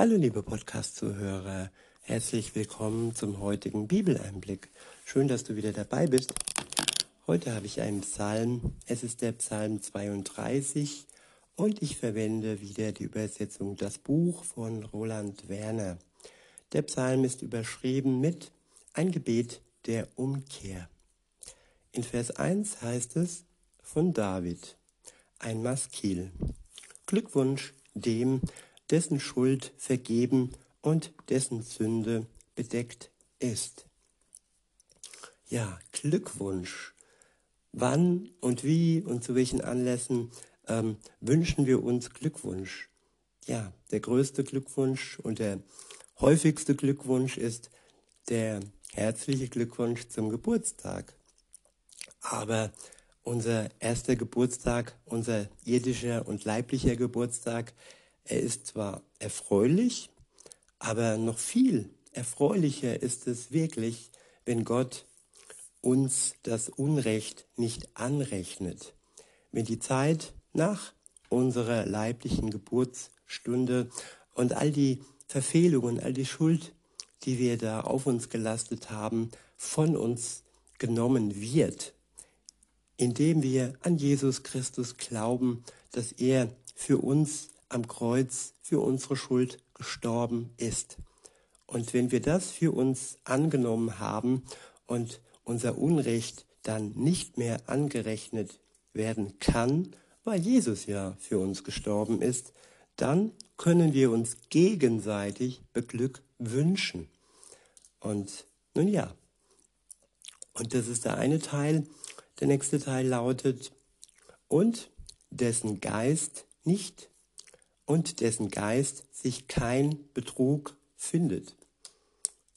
Hallo liebe Podcast-Zuhörer, herzlich willkommen zum heutigen Bibeleinblick. Schön, dass du wieder dabei bist. Heute habe ich einen Psalm, es ist der Psalm 32 und ich verwende wieder die Übersetzung Das Buch von Roland Werner. Der Psalm ist überschrieben mit Ein Gebet der Umkehr. In Vers 1 heißt es von David, ein Maskil. Glückwunsch dem, dessen Schuld vergeben und dessen Sünde bedeckt ist. Ja, Glückwunsch. Wann und wie und zu welchen Anlässen ähm, wünschen wir uns Glückwunsch? Ja, der größte Glückwunsch und der häufigste Glückwunsch ist der herzliche Glückwunsch zum Geburtstag. Aber unser erster Geburtstag, unser irdischer und leiblicher Geburtstag, er ist zwar erfreulich, aber noch viel erfreulicher ist es wirklich, wenn Gott uns das Unrecht nicht anrechnet. Wenn die Zeit nach unserer leiblichen Geburtsstunde und all die Verfehlungen, all die Schuld, die wir da auf uns gelastet haben, von uns genommen wird, indem wir an Jesus Christus glauben, dass er für uns am Kreuz für unsere Schuld gestorben ist. Und wenn wir das für uns angenommen haben und unser Unrecht dann nicht mehr angerechnet werden kann, weil Jesus ja für uns gestorben ist, dann können wir uns gegenseitig beglückwünschen. Und nun ja, und das ist der eine Teil. Der nächste Teil lautet, und dessen Geist nicht und dessen Geist sich kein Betrug findet.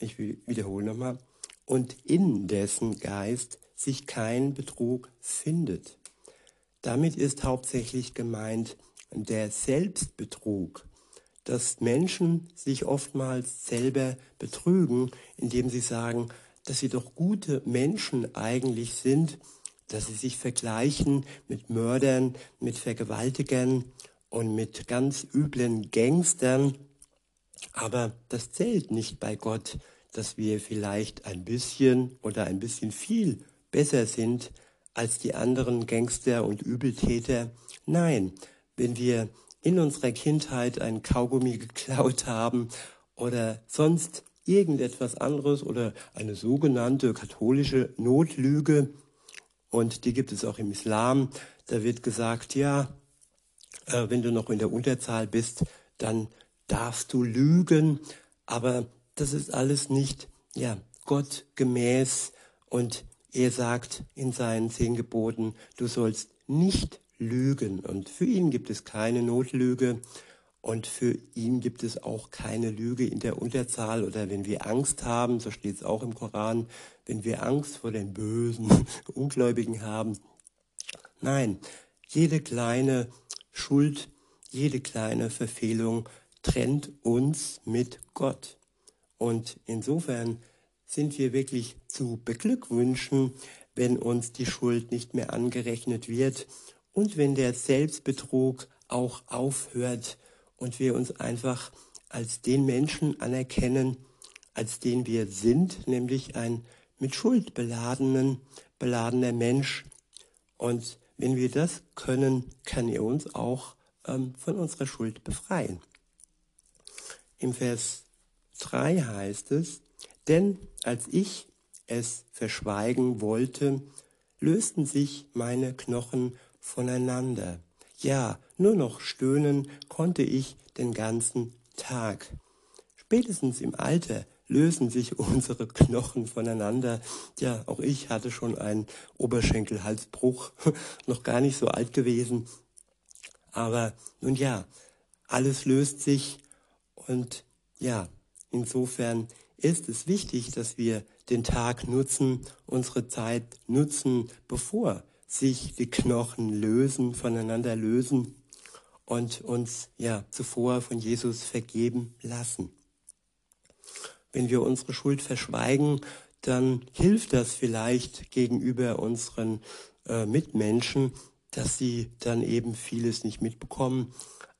Ich wiederhole nochmal. Und in dessen Geist sich kein Betrug findet. Damit ist hauptsächlich gemeint der Selbstbetrug, dass Menschen sich oftmals selber betrügen, indem sie sagen, dass sie doch gute Menschen eigentlich sind, dass sie sich vergleichen mit Mördern, mit Vergewaltigern und mit ganz üblen Gangstern. Aber das zählt nicht bei Gott, dass wir vielleicht ein bisschen oder ein bisschen viel besser sind als die anderen Gangster und Übeltäter. Nein, wenn wir in unserer Kindheit ein Kaugummi geklaut haben oder sonst irgendetwas anderes oder eine sogenannte katholische Notlüge, und die gibt es auch im Islam, da wird gesagt, ja, äh, wenn du noch in der Unterzahl bist, dann darfst du lügen. Aber das ist alles nicht, ja, Gott gemäß. Und er sagt in seinen zehn Geboten, du sollst nicht lügen. Und für ihn gibt es keine Notlüge. Und für ihn gibt es auch keine Lüge in der Unterzahl oder wenn wir Angst haben, so steht es auch im Koran, wenn wir Angst vor den bösen Ungläubigen haben. Nein, jede kleine Schuld, jede kleine Verfehlung trennt uns mit Gott. Und insofern sind wir wirklich zu beglückwünschen, wenn uns die Schuld nicht mehr angerechnet wird und wenn der Selbstbetrug auch aufhört und wir uns einfach als den Menschen anerkennen, als den wir sind, nämlich ein mit Schuld beladenen, beladener Mensch. Und wenn wir das können, kann er uns auch ähm, von unserer Schuld befreien. Im Vers 3 heißt es, denn als ich es verschweigen wollte, lösten sich meine Knochen voneinander. Ja, nur noch stöhnen konnte ich den ganzen Tag. Spätestens im Alter lösen sich unsere Knochen voneinander. Ja, auch ich hatte schon einen Oberschenkelhalsbruch, noch gar nicht so alt gewesen. Aber nun ja, alles löst sich und ja, insofern ist es wichtig, dass wir den Tag nutzen, unsere Zeit nutzen, bevor sich die Knochen lösen, voneinander lösen und uns ja zuvor von Jesus vergeben lassen. Wenn wir unsere Schuld verschweigen, dann hilft das vielleicht gegenüber unseren äh, Mitmenschen, dass sie dann eben vieles nicht mitbekommen.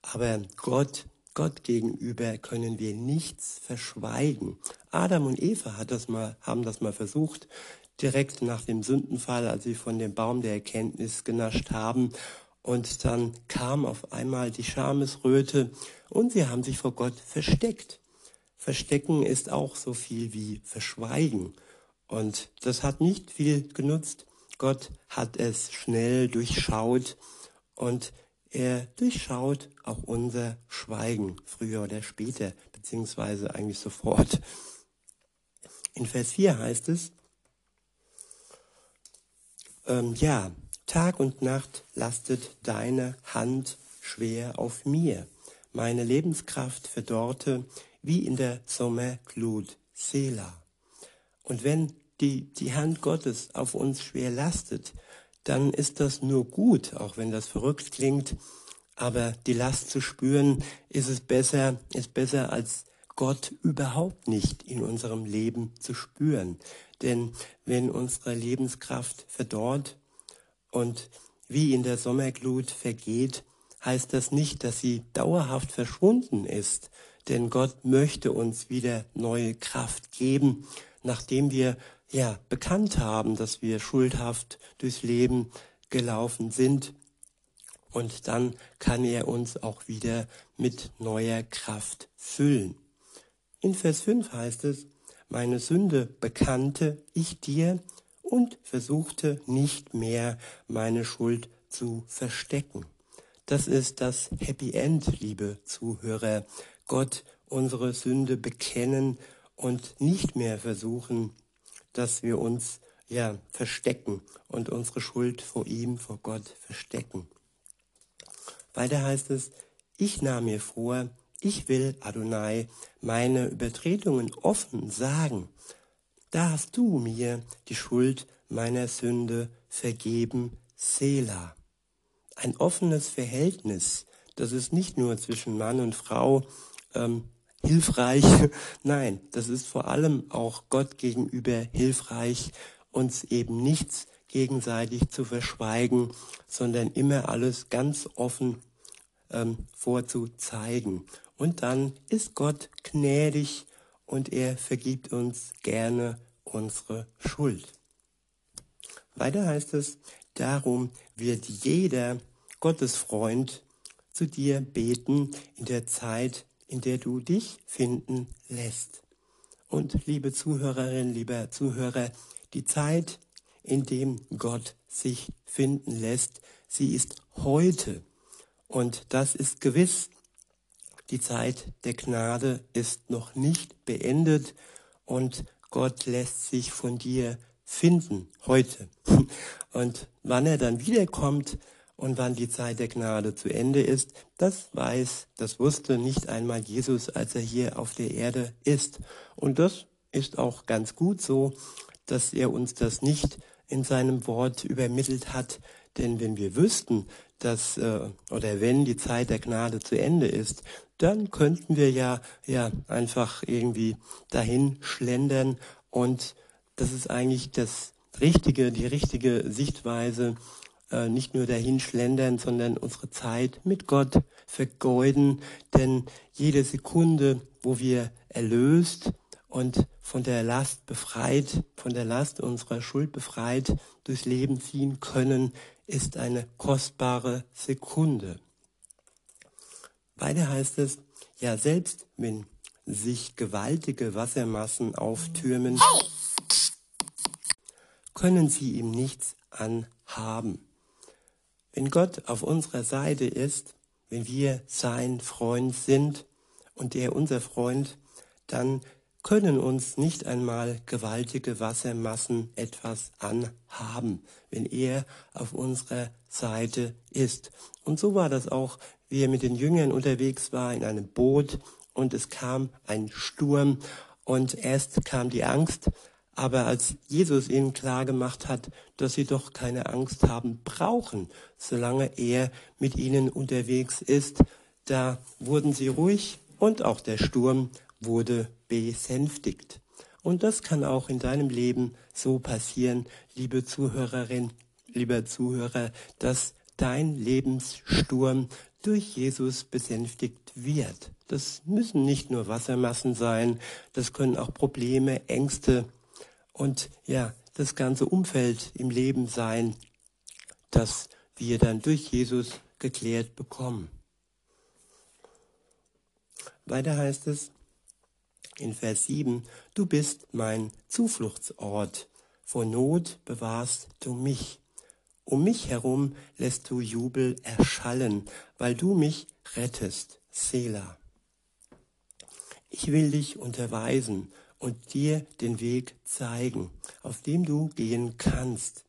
Aber Gott, Gott gegenüber können wir nichts verschweigen. Adam und Eva hat das mal, haben das mal versucht, direkt nach dem Sündenfall, als sie von dem Baum der Erkenntnis genascht haben. Und dann kam auf einmal die Schamesröte und sie haben sich vor Gott versteckt. Verstecken ist auch so viel wie verschweigen. Und das hat nicht viel genutzt. Gott hat es schnell durchschaut und er durchschaut auch unser Schweigen, früher oder später, beziehungsweise eigentlich sofort. In Vers 4 heißt es, ähm, ja, Tag und Nacht lastet deine Hand schwer auf mir. Meine Lebenskraft verdorrte wie in der Sommerglut, Sela. Und wenn die, die Hand Gottes auf uns schwer lastet, dann ist das nur gut, auch wenn das verrückt klingt. Aber die Last zu spüren, ist es besser, ist besser als Gott überhaupt nicht in unserem Leben zu spüren. Denn wenn unsere Lebenskraft verdorrt und wie in der Sommerglut vergeht, heißt das nicht, dass sie dauerhaft verschwunden ist. Denn Gott möchte uns wieder neue Kraft geben, nachdem wir ja bekannt haben, dass wir schuldhaft durchs Leben gelaufen sind. Und dann kann er uns auch wieder mit neuer Kraft füllen. In Vers 5 heißt es, meine Sünde bekannte ich dir und versuchte nicht mehr meine Schuld zu verstecken. Das ist das Happy End, liebe Zuhörer. Gott unsere Sünde bekennen und nicht mehr versuchen, dass wir uns ja verstecken und unsere Schuld vor ihm, vor Gott verstecken. Weiter heißt es, ich nahm mir vor, ich will, Adonai, meine Übertretungen offen sagen. Da hast du mir die Schuld meiner Sünde vergeben, Sela. Ein offenes Verhältnis, das ist nicht nur zwischen Mann und Frau ähm, hilfreich. Nein, das ist vor allem auch Gott gegenüber hilfreich, uns eben nichts gegenseitig zu verschweigen, sondern immer alles ganz offen ähm, vorzuzeigen. Und dann ist Gott gnädig und er vergibt uns gerne unsere Schuld. Weiter heißt es, darum wird jeder Gottesfreund zu dir beten in der Zeit, in der du dich finden lässt. Und liebe Zuhörerin, lieber Zuhörer, die Zeit, in dem Gott sich finden lässt, sie ist heute. Und das ist gewiss. Die Zeit der Gnade ist noch nicht beendet und Gott lässt sich von dir finden heute. Und wann er dann wiederkommt, und wann die Zeit der Gnade zu Ende ist, das weiß, das wusste nicht einmal Jesus, als er hier auf der Erde ist. Und das ist auch ganz gut so, dass er uns das nicht in seinem Wort übermittelt hat. Denn wenn wir wüssten, dass äh, oder wenn die Zeit der Gnade zu Ende ist, dann könnten wir ja ja einfach irgendwie dahin schlendern und das ist eigentlich das richtige, die richtige Sichtweise äh, nicht nur dahin schlendern, sondern unsere Zeit mit Gott vergeuden. Denn jede Sekunde, wo wir erlöst und von der Last befreit, von der Last unserer Schuld befreit durchs Leben ziehen können, ist eine kostbare Sekunde. Weiter heißt es, ja selbst wenn sich gewaltige Wassermassen auftürmen, können sie ihm nichts anhaben. Wenn Gott auf unserer Seite ist, wenn wir sein Freund sind und er unser Freund, dann können uns nicht einmal gewaltige Wassermassen etwas anhaben, wenn er auf unserer Seite ist. Und so war das auch, wie er mit den Jüngern unterwegs war in einem Boot und es kam ein Sturm und erst kam die Angst, aber als Jesus ihnen klar gemacht hat, dass sie doch keine Angst haben brauchen, solange er mit ihnen unterwegs ist, da wurden sie ruhig und auch der Sturm wurde besänftigt. Und das kann auch in deinem Leben so passieren, liebe Zuhörerin, lieber Zuhörer, dass dein Lebenssturm durch Jesus besänftigt wird. Das müssen nicht nur Wassermassen sein, das können auch Probleme, Ängste und ja, das ganze Umfeld im Leben sein, das wir dann durch Jesus geklärt bekommen. Weiter heißt es in Vers 7, du bist mein Zufluchtsort, vor Not bewahrst du mich. Um mich herum lässt du Jubel erschallen, weil du mich rettest. Selah. Ich will dich unterweisen und dir den Weg zeigen, auf dem du gehen kannst.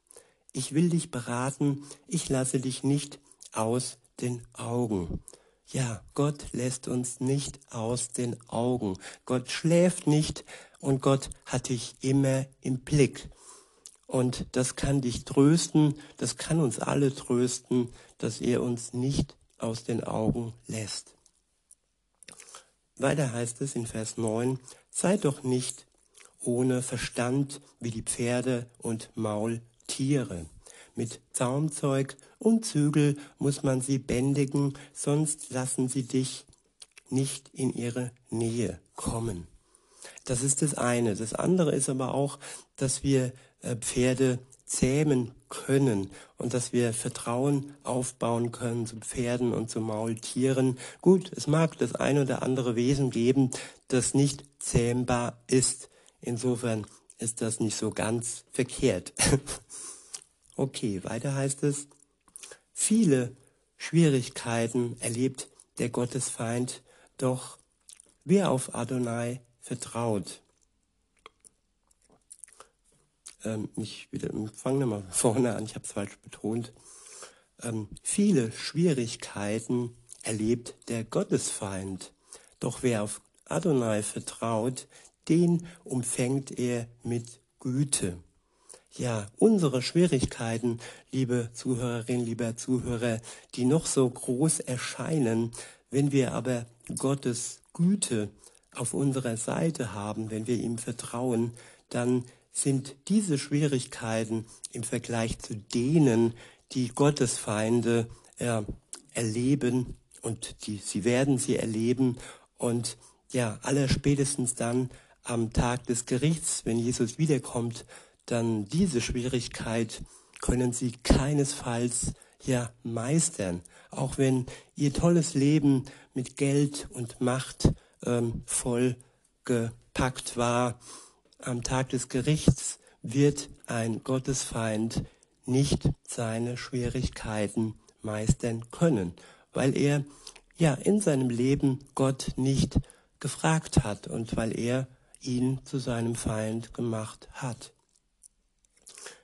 Ich will dich beraten, ich lasse dich nicht aus den Augen. Ja, Gott lässt uns nicht aus den Augen. Gott schläft nicht und Gott hat dich immer im Blick. Und das kann dich trösten, das kann uns alle trösten, dass er uns nicht aus den Augen lässt. Weiter heißt es in Vers 9, sei doch nicht ohne Verstand wie die Pferde und Maultiere. Mit Zaumzeug und Zügel muss man sie bändigen, sonst lassen sie dich nicht in ihre Nähe kommen. Das ist das eine. Das andere ist aber auch, dass wir äh, Pferde zähmen können und dass wir Vertrauen aufbauen können zu Pferden und zu Maultieren. Gut, es mag das ein oder andere Wesen geben, das nicht zähmbar ist. Insofern ist das nicht so ganz verkehrt. okay, weiter heißt es, viele Schwierigkeiten erlebt der Gottesfeind, doch wer auf Adonai vertraut, ähm, ich wieder, fange mal vorne an, ich habe es falsch betont, ähm, viele Schwierigkeiten erlebt der Gottesfeind. Doch wer auf Adonai vertraut, den umfängt er mit Güte. Ja, unsere Schwierigkeiten, liebe Zuhörerinnen, lieber Zuhörer, die noch so groß erscheinen, wenn wir aber Gottes Güte auf unserer Seite haben, wenn wir ihm vertrauen, dann sind diese Schwierigkeiten im Vergleich zu denen, die Gottesfeinde äh, erleben und die, sie werden sie erleben und ja, aller spätestens dann am Tag des Gerichts, wenn Jesus wiederkommt, dann diese Schwierigkeit können sie keinesfalls ja meistern, auch wenn ihr tolles Leben mit Geld und Macht ähm, voll gepackt war am Tag des Gerichts wird ein Gottesfeind nicht seine Schwierigkeiten meistern können, weil er ja in seinem Leben Gott nicht gefragt hat und weil er ihn zu seinem Feind gemacht hat.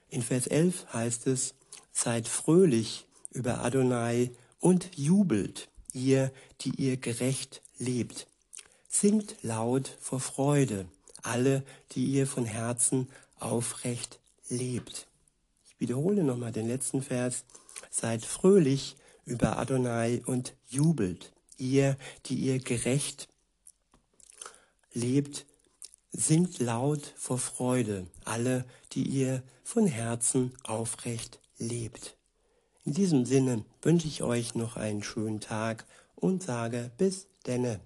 In Vers 11 heißt es, seid fröhlich über Adonai und jubelt, ihr, die ihr gerecht lebt. Singt laut vor Freude, alle, die ihr von Herzen aufrecht lebt. Ich wiederhole nochmal den letzten Vers. Seid fröhlich über Adonai und jubelt, ihr, die ihr gerecht lebt, singt laut vor Freude, alle, die ihr von Herzen aufrecht lebt. In diesem Sinne wünsche ich euch noch einen schönen Tag und sage bis denne.